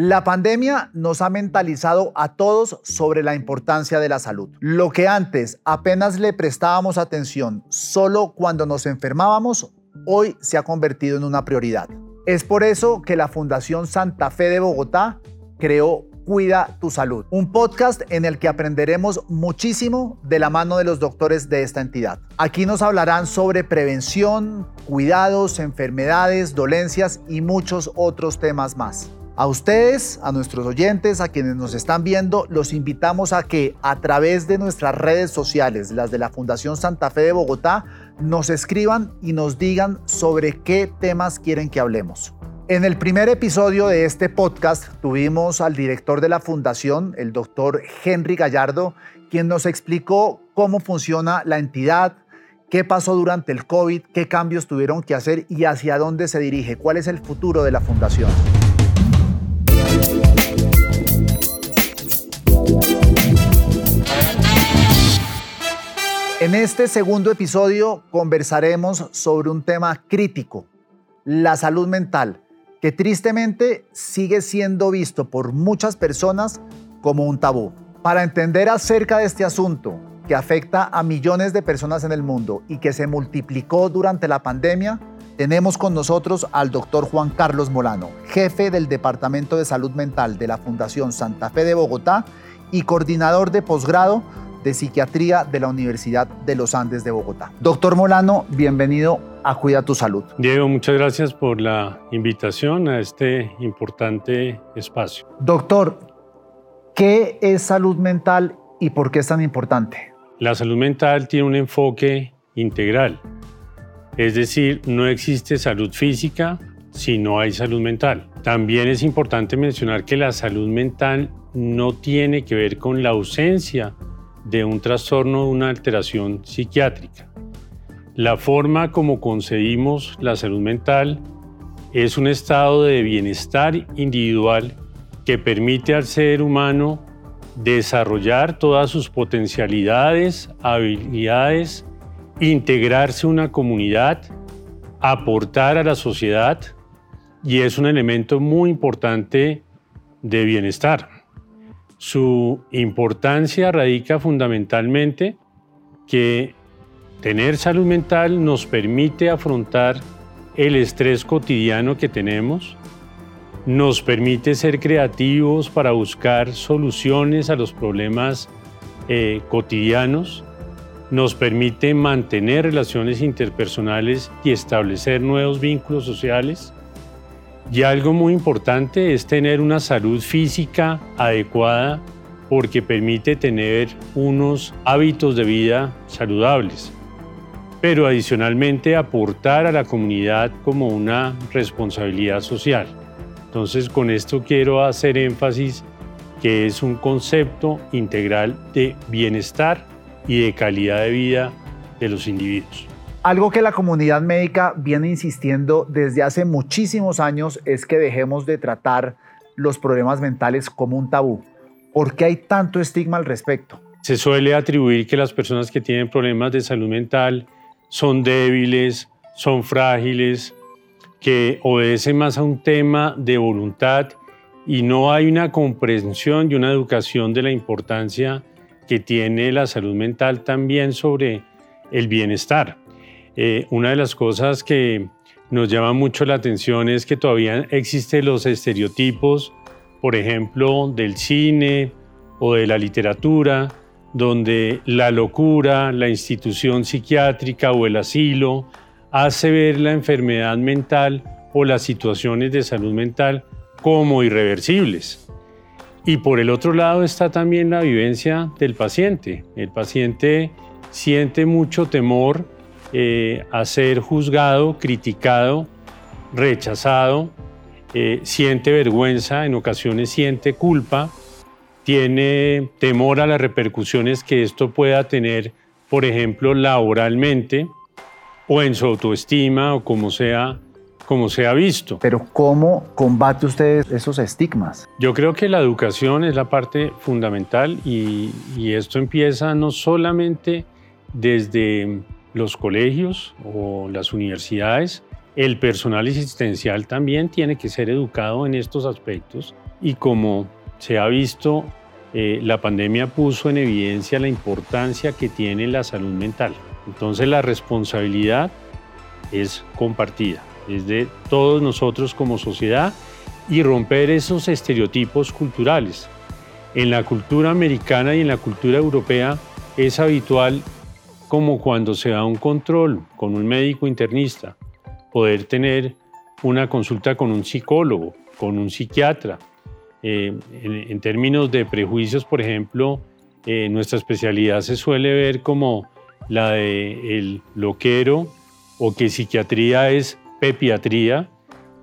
La pandemia nos ha mentalizado a todos sobre la importancia de la salud. Lo que antes apenas le prestábamos atención solo cuando nos enfermábamos, hoy se ha convertido en una prioridad. Es por eso que la Fundación Santa Fe de Bogotá creó Cuida tu Salud, un podcast en el que aprenderemos muchísimo de la mano de los doctores de esta entidad. Aquí nos hablarán sobre prevención, cuidados, enfermedades, dolencias y muchos otros temas más. A ustedes, a nuestros oyentes, a quienes nos están viendo, los invitamos a que a través de nuestras redes sociales, las de la Fundación Santa Fe de Bogotá, nos escriban y nos digan sobre qué temas quieren que hablemos. En el primer episodio de este podcast tuvimos al director de la fundación, el doctor Henry Gallardo, quien nos explicó cómo funciona la entidad, qué pasó durante el COVID, qué cambios tuvieron que hacer y hacia dónde se dirige, cuál es el futuro de la fundación. En este segundo episodio conversaremos sobre un tema crítico, la salud mental, que tristemente sigue siendo visto por muchas personas como un tabú. Para entender acerca de este asunto que afecta a millones de personas en el mundo y que se multiplicó durante la pandemia, tenemos con nosotros al doctor Juan Carlos Molano, jefe del Departamento de Salud Mental de la Fundación Santa Fe de Bogotá y coordinador de posgrado de Psiquiatría de la Universidad de los Andes de Bogotá. Doctor Molano, bienvenido a Cuida tu Salud. Diego, muchas gracias por la invitación a este importante espacio. Doctor, ¿qué es salud mental y por qué es tan importante? La salud mental tiene un enfoque integral, es decir, no existe salud física si no hay salud mental. También es importante mencionar que la salud mental no tiene que ver con la ausencia de un trastorno una alteración psiquiátrica. La forma como concebimos la salud mental es un estado de bienestar individual que permite al ser humano desarrollar todas sus potencialidades, habilidades, integrarse a una comunidad, aportar a la sociedad y es un elemento muy importante de bienestar. Su importancia radica fundamentalmente que tener salud mental nos permite afrontar el estrés cotidiano que tenemos, nos permite ser creativos para buscar soluciones a los problemas eh, cotidianos, nos permite mantener relaciones interpersonales y establecer nuevos vínculos sociales, y algo muy importante es tener una salud física adecuada porque permite tener unos hábitos de vida saludables, pero adicionalmente aportar a la comunidad como una responsabilidad social. Entonces con esto quiero hacer énfasis que es un concepto integral de bienestar y de calidad de vida de los individuos. Algo que la comunidad médica viene insistiendo desde hace muchísimos años es que dejemos de tratar los problemas mentales como un tabú. ¿Por qué hay tanto estigma al respecto? Se suele atribuir que las personas que tienen problemas de salud mental son débiles, son frágiles, que obedecen más a un tema de voluntad y no hay una comprensión y una educación de la importancia que tiene la salud mental también sobre el bienestar. Eh, una de las cosas que nos llama mucho la atención es que todavía existen los estereotipos, por ejemplo, del cine o de la literatura, donde la locura, la institución psiquiátrica o el asilo hace ver la enfermedad mental o las situaciones de salud mental como irreversibles. Y por el otro lado está también la vivencia del paciente. El paciente siente mucho temor eh, a ser juzgado, criticado, rechazado, eh, siente vergüenza, en ocasiones siente culpa, tiene temor a las repercusiones que esto pueda tener, por ejemplo, laboralmente o en su autoestima o como sea como se ha visto. Pero ¿cómo combate usted esos estigmas? Yo creo que la educación es la parte fundamental y, y esto empieza no solamente desde los colegios o las universidades, el personal asistencial también tiene que ser educado en estos aspectos y como se ha visto, eh, la pandemia puso en evidencia la importancia que tiene la salud mental. Entonces la responsabilidad es compartida, es de todos nosotros como sociedad y romper esos estereotipos culturales. En la cultura americana y en la cultura europea es habitual como cuando se da un control con un médico internista, poder tener una consulta con un psicólogo, con un psiquiatra. Eh, en, términos de prejuicios, por ejemplo, eh, nuestra especialidad se suele ver como la de el loquero o que psiquiatría es pepiatría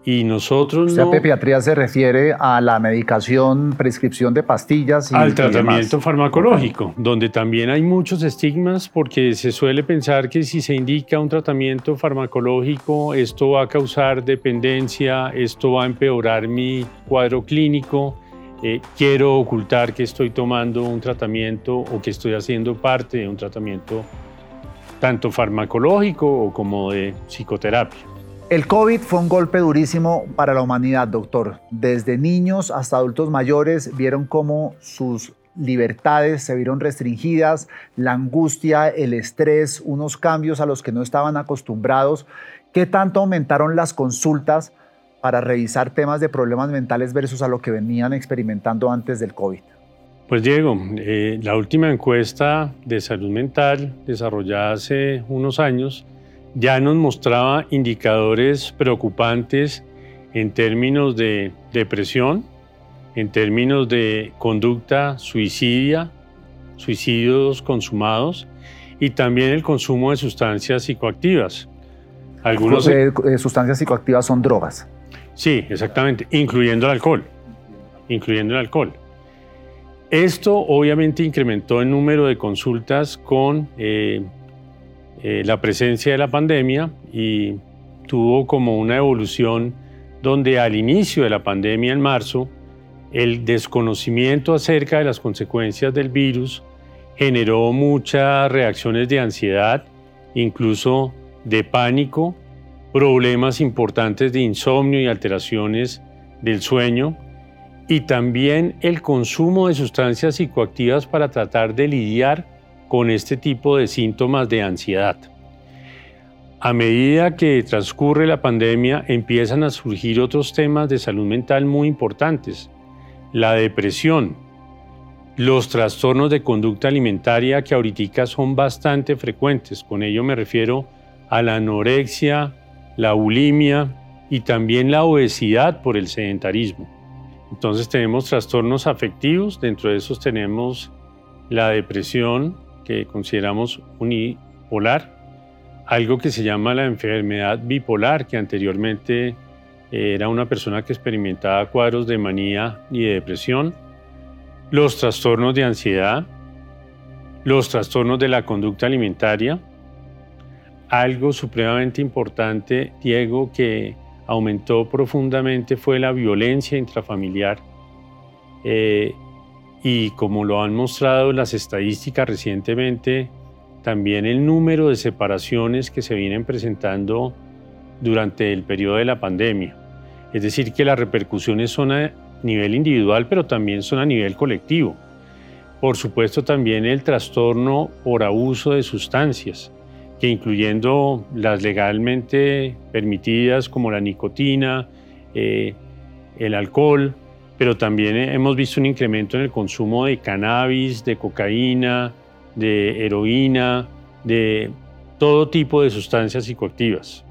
y nosotros o sea, pepiatría se refiere a la medicación, prescripción de pastillas y al tratamiento farmacológico, donde también hay muchos estigmas porque se suele pensar que si se indica un tratamiento farmacológico, esto va a causar dependencia, esto va a empeorar mi cuadro clínico. Eh, quiero ocultar que estoy tomando un tratamiento o que estoy haciendo parte de un tratamiento tanto farmacológico como de psicoterapia. El COVID fue un golpe durísimo para la humanidad, doctor. Desde niños hasta adultos mayores vieron cómo sus libertades se vieron restringidas, la angustia, el estrés, unos cambios a los que no estaban acostumbrados. ¿Qué tanto aumentaron las consultas para revisar temas de problemas mentales versus a lo que venían experimentando antes del COVID? Pues Diego, eh, la última encuesta de salud mental desarrollada hace unos años ya nos mostraba indicadores preocupantes en términos de depresión, en términos de conducta suicidia, suicidios consumados y también el consumo de sustancias psicoactivas. Algunos eh, sustancias psicoactivas son drogas. Sí, exactamente, incluyendo el alcohol, incluyendo el alcohol. Esto obviamente incrementó el número de consultas con eh, eh, la presencia de la pandemia y tuvo como una evolución donde al inicio de la pandemia en marzo, el desconocimiento acerca de las consecuencias del virus generó muchas reacciones de ansiedad, incluso de pánico, problemas importantes de insomnio y alteraciones del sueño, y también el consumo de sustancias psicoactivas para tratar de lidiar con este tipo de síntomas de ansiedad. A medida que transcurre la pandemia empiezan a surgir otros temas de salud mental muy importantes. La depresión, los trastornos de conducta alimentaria que ahorita son bastante frecuentes. Con ello me refiero a la anorexia, la bulimia y también la obesidad por el sedentarismo. Entonces tenemos trastornos afectivos, dentro de esos tenemos la depresión que consideramos unipolar, algo que se llama la enfermedad bipolar, que anteriormente era una persona que experimentaba cuadros de manía y de depresión, los trastornos de ansiedad, los trastornos de la conducta alimentaria, algo supremamente importante, Diego, que aumentó profundamente fue la violencia intrafamiliar. Eh, y como lo han mostrado las estadísticas recientemente, también el número de separaciones que se vienen presentando durante el periodo de la pandemia. Es decir, que las repercusiones son a nivel individual, pero también son a nivel colectivo. Por supuesto, también el trastorno por abuso de sustancias, que incluyendo las legalmente permitidas como la nicotina, eh, el alcohol, pero también hemos visto un incremento en el consumo de cannabis, de cocaína, de heroína, de todo tipo de sustancias psicoactivas.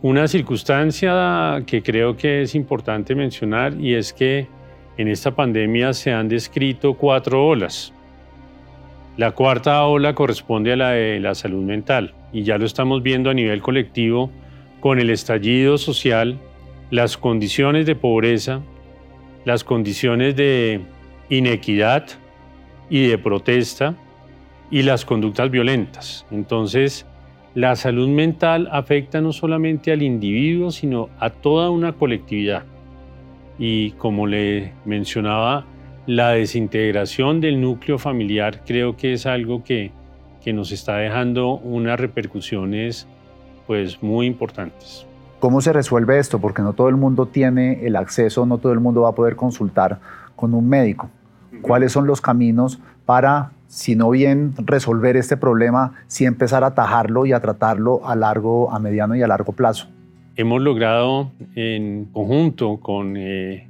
Una circunstancia que creo que es importante mencionar y es que en esta pandemia se han descrito cuatro olas. La cuarta ola corresponde a la de la salud mental y ya lo estamos viendo a nivel colectivo con el estallido social, las condiciones de pobreza, las condiciones de inequidad y de protesta y las conductas violentas. Entonces, la salud mental afecta no solamente al individuo, sino a toda una colectividad. Y como le mencionaba, la desintegración del núcleo familiar creo que es algo que, que nos está dejando unas repercusiones pues muy importantes. ¿Cómo se resuelve esto? Porque no todo el mundo tiene el acceso, no todo el mundo va a poder consultar con un médico. ¿Cuáles son los caminos para, si no bien resolver este problema, si empezar a atajarlo y a tratarlo a largo, a mediano y a largo plazo? Hemos logrado en conjunto con eh,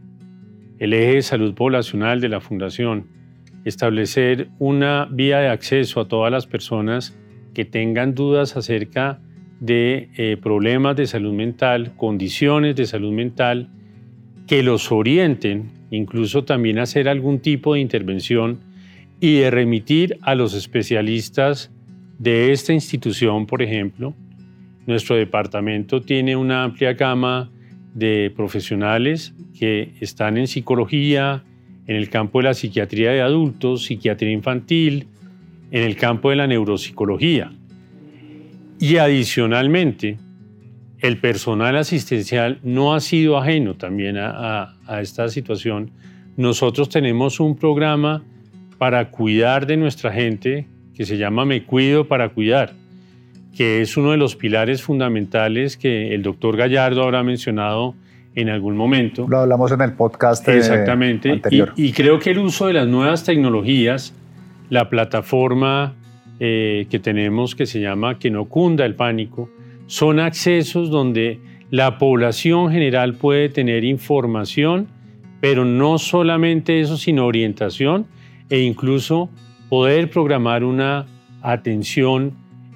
el eje de salud poblacional de la Fundación establecer una vía de acceso a todas las personas que tengan dudas acerca de eh, problemas de salud mental, condiciones de salud mental, que los orienten, incluso también hacer algún tipo de intervención y de remitir a los especialistas de esta institución, por ejemplo. Nuestro departamento tiene una amplia gama de profesionales que están en psicología, en el campo de la psiquiatría de adultos, psiquiatría infantil, en el campo de la neuropsicología. Y adicionalmente, el personal asistencial no ha sido ajeno también a, esta situación. Nosotros tenemos un programa para cuidar de nuestra gente que se llama Me Cuido para Cuidar, que es uno de los pilares fundamentales que el doctor Gallardo habrá mencionado en algún momento. Lo hablamos en el podcast eh, Exactamente. Anterior. Y, creo que el uso de las nuevas tecnologías, la plataforma eh, que tenemos que se llama Que no cunda el pánico, son accesos donde la población general puede tener información, pero no solamente eso, sino orientación e incluso poder programar una atención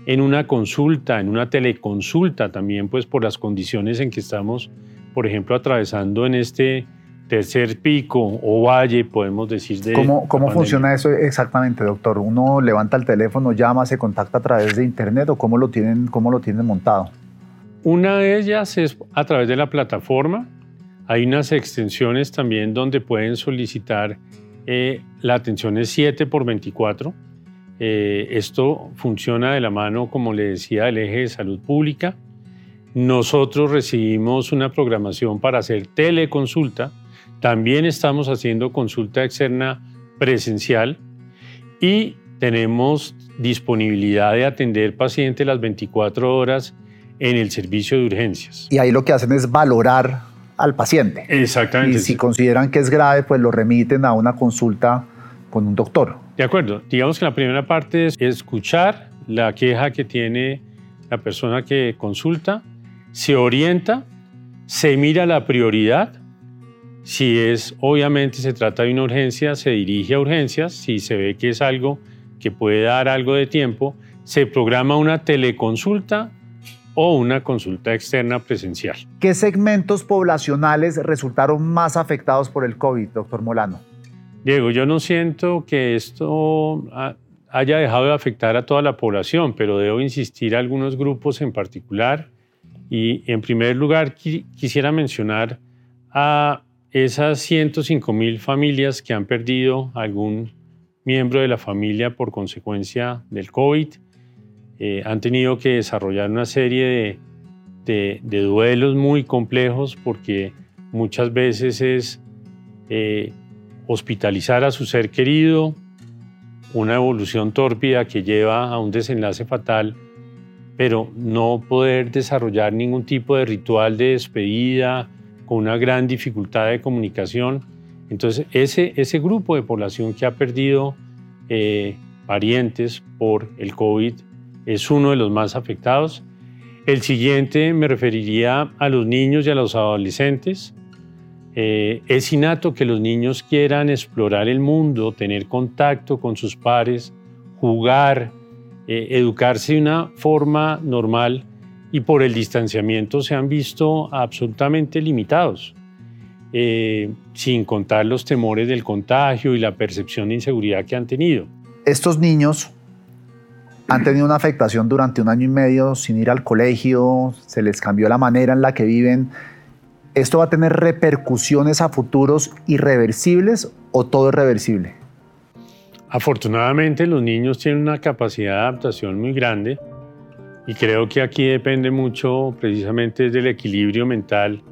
en una consulta, en una teleconsulta también, pues por las condiciones en que estamos por ejemplo, atravesando en este tercer pico o valle, podemos decir de... ¿Cómo, cómo funciona eso exactamente, doctor? ¿Uno levanta el teléfono, llama, se contacta a través de Internet o cómo lo tienen, cómo lo tienen montado? Una de ellas es a través de la plataforma. Hay unas extensiones también donde pueden solicitar eh, la atención es 7 por 24. Eh, esto funciona de la mano, como le decía, del eje de salud pública. Nosotros recibimos una programación para hacer teleconsulta. También estamos haciendo consulta externa presencial y tenemos disponibilidad de atender pacientes las 24 horas en el servicio de urgencias. Y ahí lo que hacen es valorar al paciente. Exactamente. Y si consideran que es grave, pues lo remiten a una consulta con un doctor. De acuerdo. Digamos que la primera parte es escuchar la queja que tiene la persona que consulta se orienta, se mira la prioridad. Si es, obviamente, se trata de una urgencia, se dirige a urgencias. Si se ve que es algo que puede dar algo de tiempo, se programa una teleconsulta o una consulta externa presencial. ¿Qué segmentos poblacionales resultaron más afectados por el COVID, doctor Molano? Diego, yo no siento que esto haya dejado de afectar a toda la población, pero debo insistir a algunos grupos en particular y en primer lugar quisiera mencionar a esas 105 mil familias que han perdido algún miembro de la familia por consecuencia del COVID. Eh, han tenido que desarrollar una serie de, duelos muy complejos porque muchas veces es eh, hospitalizar a su ser querido, una evolución tórpida que lleva a un desenlace fatal pero no poder desarrollar ningún tipo de ritual de despedida con una gran dificultad de comunicación. Entonces, ese, ese grupo de población que ha perdido eh, parientes por el COVID es uno de los más afectados. El siguiente me referiría a los niños y a los adolescentes. Eh, es innato que los niños quieran explorar el mundo, tener contacto con sus pares, jugar, eh, educarse de una forma normal y por el distanciamiento se han visto absolutamente limitados, eh, sin contar los temores del contagio y la percepción de inseguridad que han tenido. Estos niños han tenido una afectación durante un año y medio sin ir al colegio, se les cambió la manera en la que viven. ¿Esto va a tener repercusiones a futuros irreversibles o todo es reversible? Afortunadamente los niños tienen una capacidad de adaptación muy grande y creo que aquí depende mucho precisamente del equilibrio mental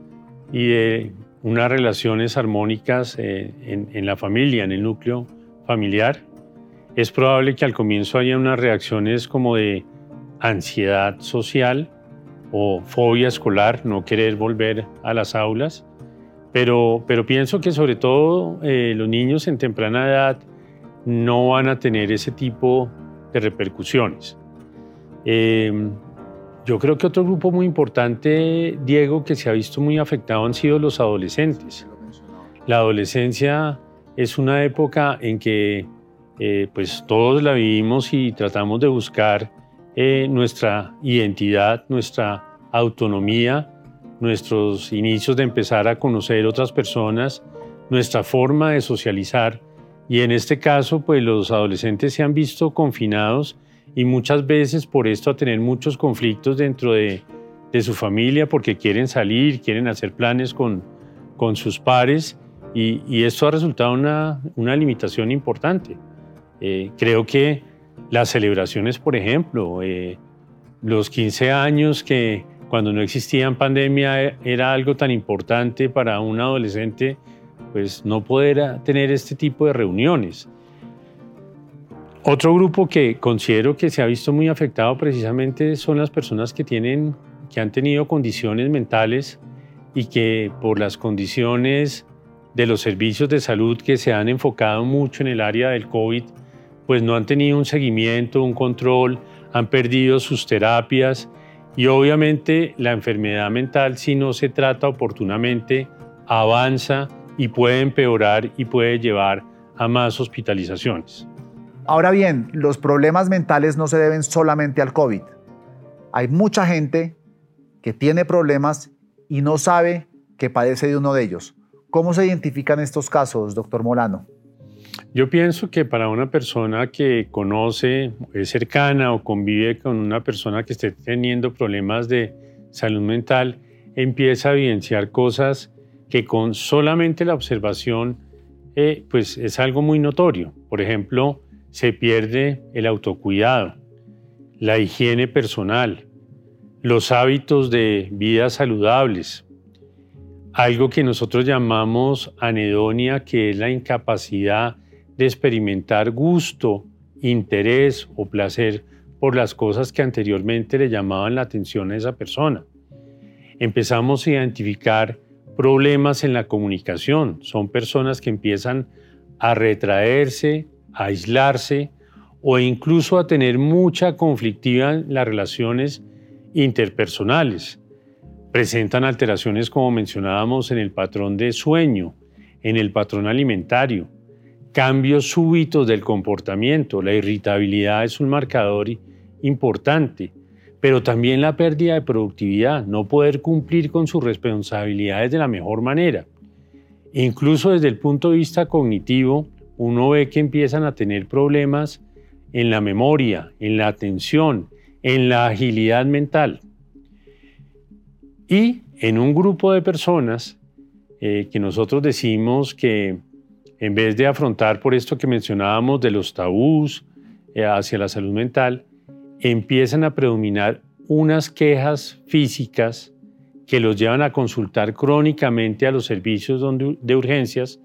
y de unas relaciones armónicas eh, en, la familia, en el núcleo familiar. Es probable que al comienzo haya unas reacciones como de ansiedad social, o fobia escolar, no querer volver a las aulas. Pero, pero pienso que sobre todo eh, los niños en temprana edad no van a tener ese tipo de repercusiones. Em, yo creo que otro grupo muy importante, Diego, que se ha visto muy afectado han sido los adolescentes. La adolescencia es una época en que eh, pues todos la vivimos y tratamos de buscar eh, nuestra identidad, nuestra autonomía, nuestros inicios de empezar a conocer otras personas, nuestra forma de socializar. Y en este caso, pues los adolescentes se han visto confinados y muchas veces por esto a tener muchos conflictos dentro de, su familia porque quieren salir, quieren hacer planes con, con sus pares y, esto ha resultado una, una limitación importante. Eh, creo que las celebraciones, por ejemplo, eh, los 15 años que cuando no existían pandemia eh, era algo tan importante para un adolescente, pues no poder tener este tipo de reuniones. Otro grupo que considero que se ha visto muy afectado precisamente son las personas que, tienen, que han tenido condiciones mentales y que por las condiciones de los servicios de salud que se han enfocado mucho en el área del COVID, pues no han tenido un seguimiento, un control, han perdido sus terapias y obviamente la enfermedad mental si no se trata oportunamente avanza y puede empeorar y puede llevar a más hospitalizaciones. Ahora bien, los problemas mentales no se deben solamente al COVID. Hay mucha gente que tiene problemas y no sabe que padece de uno de ellos. ¿Cómo se identifican estos casos, doctor Molano? Yo pienso que para una persona que conoce, es cercana o convive con una persona que esté teniendo problemas de salud mental, empieza a evidenciar cosas que con solamente la observación eh, pues es algo muy notorio. Por ejemplo, se pierde el autocuidado, la higiene personal, los hábitos de vida saludables, algo que nosotros llamamos anedonia, que es la incapacidad de experimentar gusto, interés o placer por las cosas que anteriormente le llamaban la atención a esa persona. Empezamos a identificar problemas en la comunicación. Son personas que empiezan a retraerse, aislarse o incluso a tener mucha conflictividad en las relaciones interpersonales. Presentan alteraciones como mencionábamos en el patrón de sueño, en el patrón alimentario, cambios súbitos del comportamiento. La irritabilidad es un marcador importante, pero también la pérdida de productividad, no poder cumplir con sus responsabilidades de la mejor manera. Incluso desde el punto de vista cognitivo, uno ve que empiezan a tener problemas en la memoria, en la atención, en la agilidad mental. Y en un grupo de personas eh, que nosotros decimos que en vez de afrontar por esto que mencionábamos de los tabús eh, hacia la salud mental, empiezan a predominar unas quejas físicas que los llevan a consultar crónicamente a los servicios de urgencias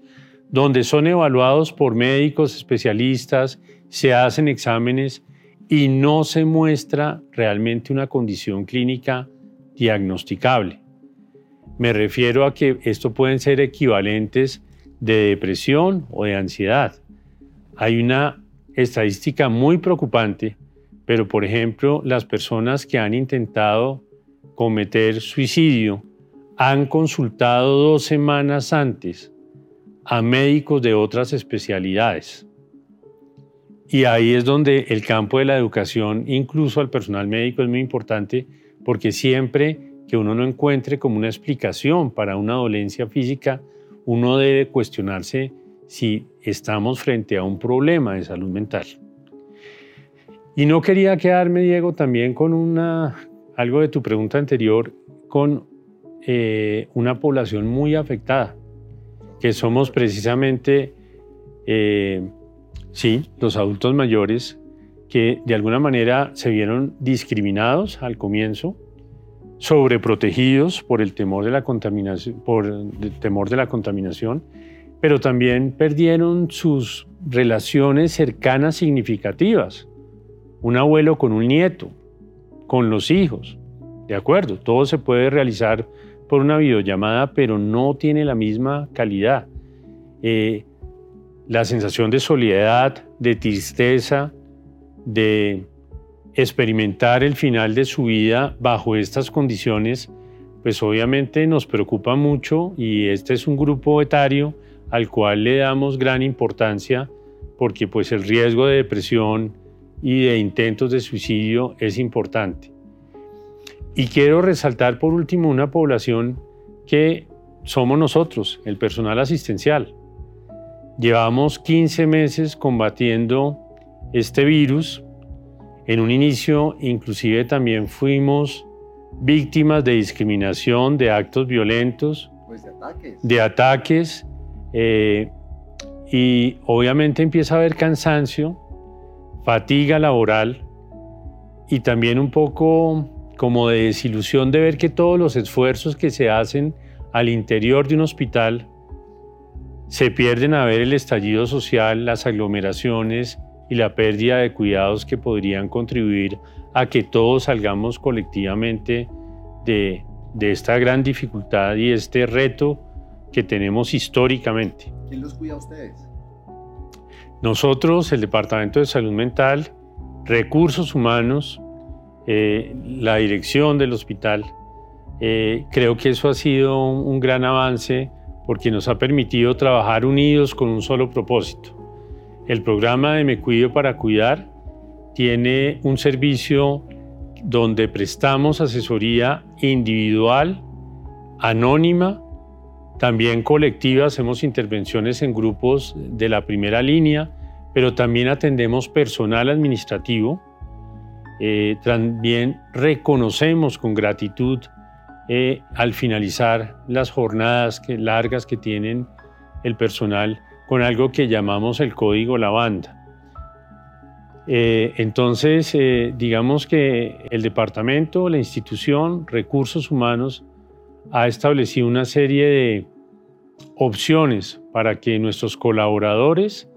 donde son evaluados por médicos especialistas, se hacen exámenes y no se muestra realmente una condición clínica diagnosticable. Me refiero a que esto pueden ser equivalentes de depresión o de ansiedad. Hay una estadística muy preocupante, pero por ejemplo, las personas que han intentado cometer suicidio han consultado dos semanas antes a médicos de otras especialidades. Y ahí es donde el campo de la educación, incluso al personal médico, es muy importante porque siempre que uno no encuentre como una explicación para una dolencia física, uno debe cuestionarse si estamos frente a un problema de salud mental. Y no quería quedarme, Diego, también con una, algo de tu pregunta anterior, con eh, una población muy afectada que somos precisamente, eh, sí, los adultos mayores que de alguna manera se vieron discriminados al comienzo, sobreprotegidos por el temor de la contaminación, por el temor de la contaminación, pero también perdieron sus relaciones cercanas significativas. Un abuelo con un nieto, con los hijos, De acuerdo, todo se puede realizar por una videollamada, pero no tiene la misma calidad. Eh, la sensación de soledad, de tristeza, de experimentar el final de su vida bajo estas condiciones, pues obviamente nos preocupa mucho y este es un grupo etario al cual le damos gran importancia porque pues el riesgo de depresión y de intentos de suicidio es importante. Y quiero resaltar por último una población que somos nosotros, el personal asistencial. Llevamos 15 meses combatiendo este virus. En un inicio inclusive también fuimos víctimas de discriminación, de actos violentos, pues de ataques. De ataques eh, y obviamente empieza a haber cansancio, fatiga laboral y también un poco como de desilusión de ver que todos los esfuerzos que se hacen al interior de un hospital se pierden a ver el estallido social, las aglomeraciones y la pérdida de cuidados que podrían contribuir a que todos salgamos colectivamente de, de esta gran dificultad y este reto que tenemos históricamente. ¿Quién los cuida a ustedes? Nosotros, el Departamento de Salud Mental, Recursos Humanos, eh, la dirección del hospital, eh, creo que eso ha sido un, gran avance porque nos ha permitido trabajar unidos con un solo propósito. El programa de Me Cuido para Cuidar tiene un servicio donde prestamos asesoría individual, anónima también colectiva, hacemos intervenciones en grupos de la primera línea, pero también atendemos personal administrativo. Eh, también reconocemos con gratitud eh, al finalizar las jornadas que, largas que tienen el personal con algo que llamamos el código lavanda. Eh, entonces, digamos que el departamento, la institución, recursos humanos, ha establecido una serie de opciones para que nuestros colaboradores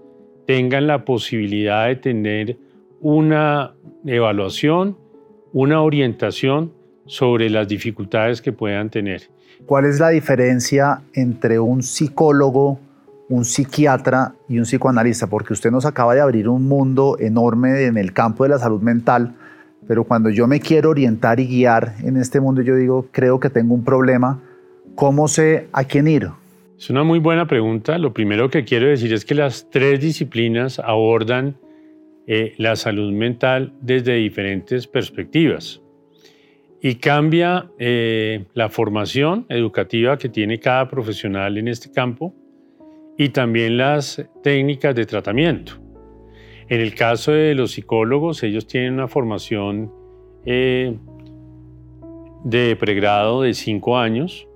tengan la posibilidad de tener una evaluación, una orientación sobre las dificultades que puedan tener. ¿Cuál es la diferencia entre un psicólogo, un psiquiatra y un psicoanalista? Porque usted nos acaba de abrir un mundo enorme en el campo de la salud mental pero cuando yo me quiero orientar y guiar en este mundo, yo digo, creo que tengo un problema, ¿cómo sé a quién ir? Es una muy buena pregunta. Lo primero que quiero decir es que las tres disciplinas abordan eh, la salud mental desde diferentes perspectivas y cambia eh, la formación educativa que tiene cada profesional en este campo y también las técnicas de tratamiento. En el caso de los psicólogos, ellos tienen una formación eh, de pregrado de cinco años.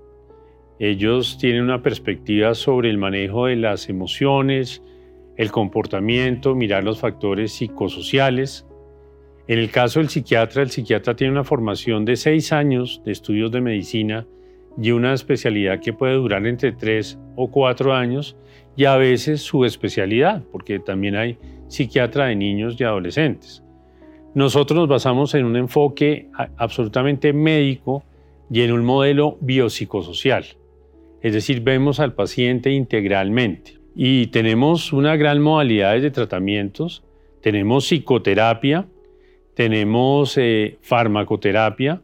Ellos tienen una perspectiva sobre el manejo de las emociones, el comportamiento, mirar los factores psicosociales. En el caso del psiquiatra, el psiquiatra tiene una formación de seis años de estudios de medicina y una especialidad que puede durar entre tres o cuatro años y a veces su especialidad, porque también hay psiquiatra de niños y adolescentes. Nosotros nos basamos en un enfoque absolutamente médico y en un modelo biopsicosocial, es decir, vemos al paciente integralmente. Y tenemos una gran modalidad de tratamientos, tenemos psicoterapia, tenemos eh, farmacoterapia,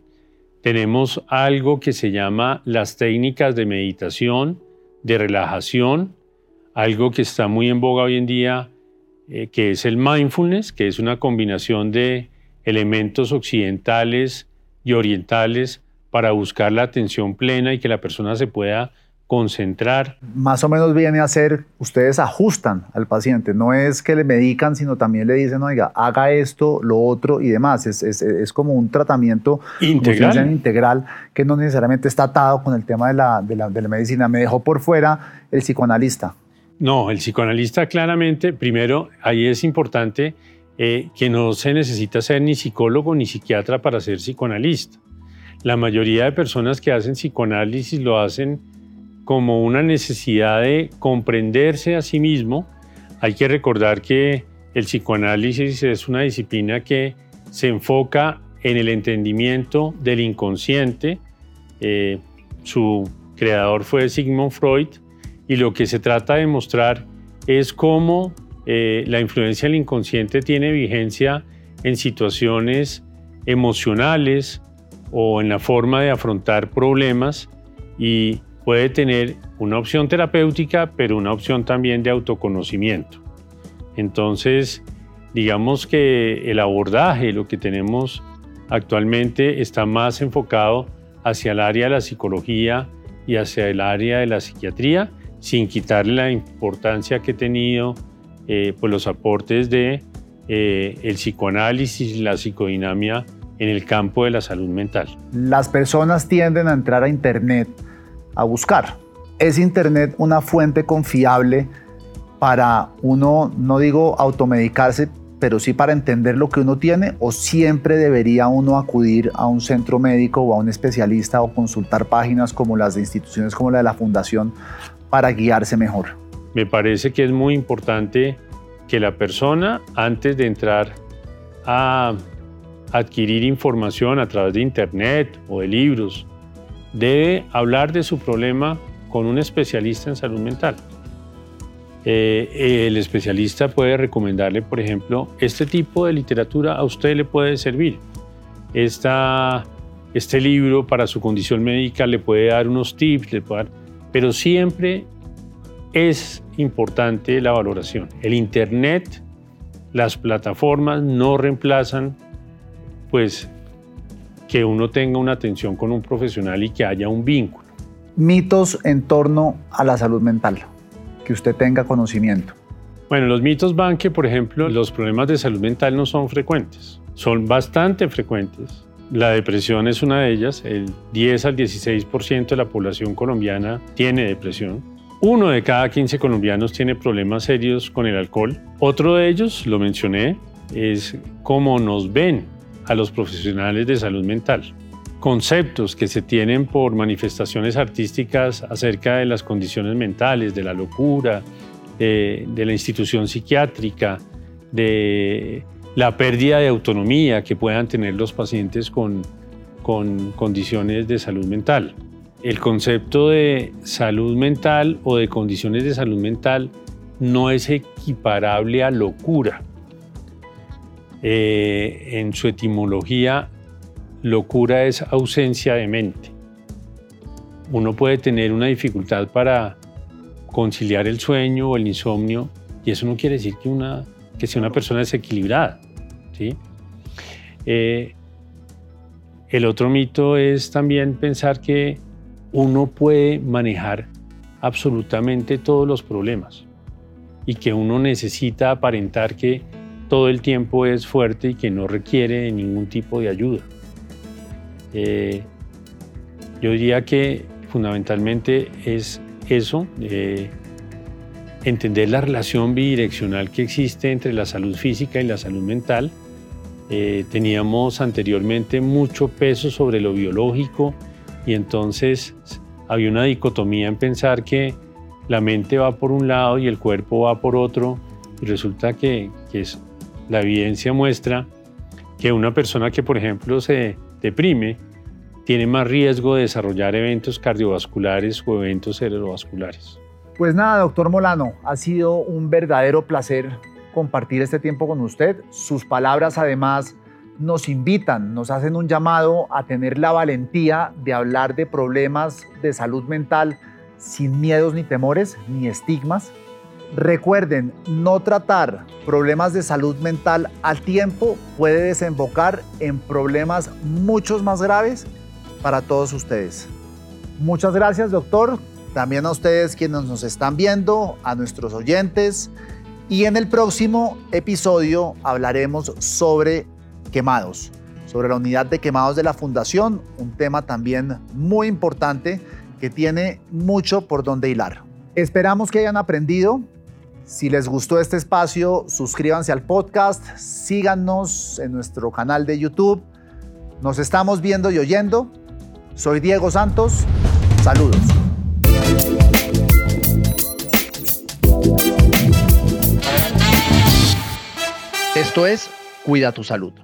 tenemos algo que se llama las técnicas de meditación, de relajación, algo que está muy en boga hoy en día, eh, que es el mindfulness, que es una combinación de elementos occidentales y orientales para buscar la atención plena y que la persona se pueda concentrar. Más o menos viene a ser, ustedes ajustan al paciente, no es que le medican, sino también le dicen, oiga, haga esto, lo otro y demás. Es, es, es como un tratamiento integral. integral que no necesariamente está atado con el tema de la, de la, de la medicina. Me dejó por fuera el psicoanalista. No, el psicoanalista claramente, primero, ahí es importante eh, que no se necesita ser ni psicólogo ni psiquiatra para ser psicoanalista. La mayoría de personas que hacen psicoanálisis lo hacen como una necesidad de comprenderse a sí mismo. Hay que recordar que el psicoanálisis es una disciplina que se enfoca en el entendimiento del inconsciente. Eh, su creador fue Sigmund Freud y lo que se trata de mostrar es cómo eh, la influencia del inconsciente tiene vigencia en situaciones emocionales o en la forma de afrontar problemas y puede tener una opción terapéutica, pero una opción también de autoconocimiento. Entonces, digamos que el abordaje, lo que tenemos actualmente, está más enfocado hacia el área de la psicología y hacia el área de la psiquiatría, sin quitarle la importancia que he tenido eh, pues los aportes de eh, el psicoanálisis la psicodinamia en el campo de la salud mental. Las personas tienden a entrar a Internet a buscar. ¿Es Internet una fuente confiable para uno, no digo automedicarse, pero sí para entender lo que uno tiene o siempre debería uno acudir a un centro médico o a un especialista o consultar páginas como las de instituciones como la de la fundación para guiarse mejor? Me parece que es muy importante que la persona antes de entrar a adquirir información a través de internet o de libros debe hablar de su problema con un especialista en salud mental. Eh, el especialista puede recomendarle, por ejemplo, este tipo de literatura a usted le puede servir. Esta, este libro para su condición médica le puede dar unos tips, le puede pero siempre es importante la valoración. El Internet, las plataformas no reemplazan pues que uno tenga una atención con un profesional y que haya un vínculo. Mitos en torno a la salud mental, que usted tenga conocimiento. Bueno, los mitos van que, por ejemplo, los problemas de salud mental no son frecuentes, son bastante frecuentes. La depresión es una de ellas, el 10 al 16% de la población colombiana tiene depresión. Uno de cada 15 colombianos tiene problemas serios con el alcohol. Otro de ellos, lo mencioné, es cómo nos ven a los profesionales de salud mental. Conceptos que se tienen por manifestaciones artísticas acerca de las condiciones mentales, de la locura, de, la institución psiquiátrica, de la pérdida de autonomía que puedan tener los pacientes con, con condiciones de salud mental. El concepto de salud mental o de condiciones de salud mental no es equiparable a locura. Eh, en su etimología, locura es ausencia de mente. Uno puede tener una dificultad para conciliar el sueño o el insomnio y eso no quiere decir que, una, que sea una persona desequilibrada. ¿sí? Eh, el otro mito es también pensar que uno puede manejar absolutamente todos los problemas y que uno necesita aparentar que todo el tiempo es fuerte y que no requiere ningún tipo de ayuda. Eh, yo diría que fundamentalmente es eso, eh, entender la relación bidireccional que existe entre la salud física y la salud mental. Eh, teníamos anteriormente mucho peso sobre lo biológico y entonces había una dicotomía en pensar que la mente va por un lado y el cuerpo va por otro y resulta que, que es la evidencia muestra que una persona que, por ejemplo, se deprime, tiene más riesgo de desarrollar eventos cardiovasculares o eventos cerebrovasculares. Pues nada, doctor Molano, ha sido un verdadero placer compartir este tiempo con usted. Sus palabras además nos invitan, nos hacen un llamado a tener la valentía de hablar de problemas de salud mental sin miedos ni temores ni estigmas, Recuerden, no tratar problemas de salud mental al tiempo puede desembocar en problemas muchos más graves para todos ustedes. Muchas gracias, doctor. También a ustedes quienes nos están viendo, a nuestros oyentes. Y en el próximo episodio hablaremos sobre quemados, sobre la unidad de quemados de la Fundación, un tema también muy importante que tiene mucho por donde hilar. Esperamos que hayan aprendido si les gustó este espacio, suscríbanse al podcast, síganos en nuestro canal de YouTube. Nos estamos viendo y oyendo. Soy Diego Santos. Saludos. Esto es Cuida tu salud.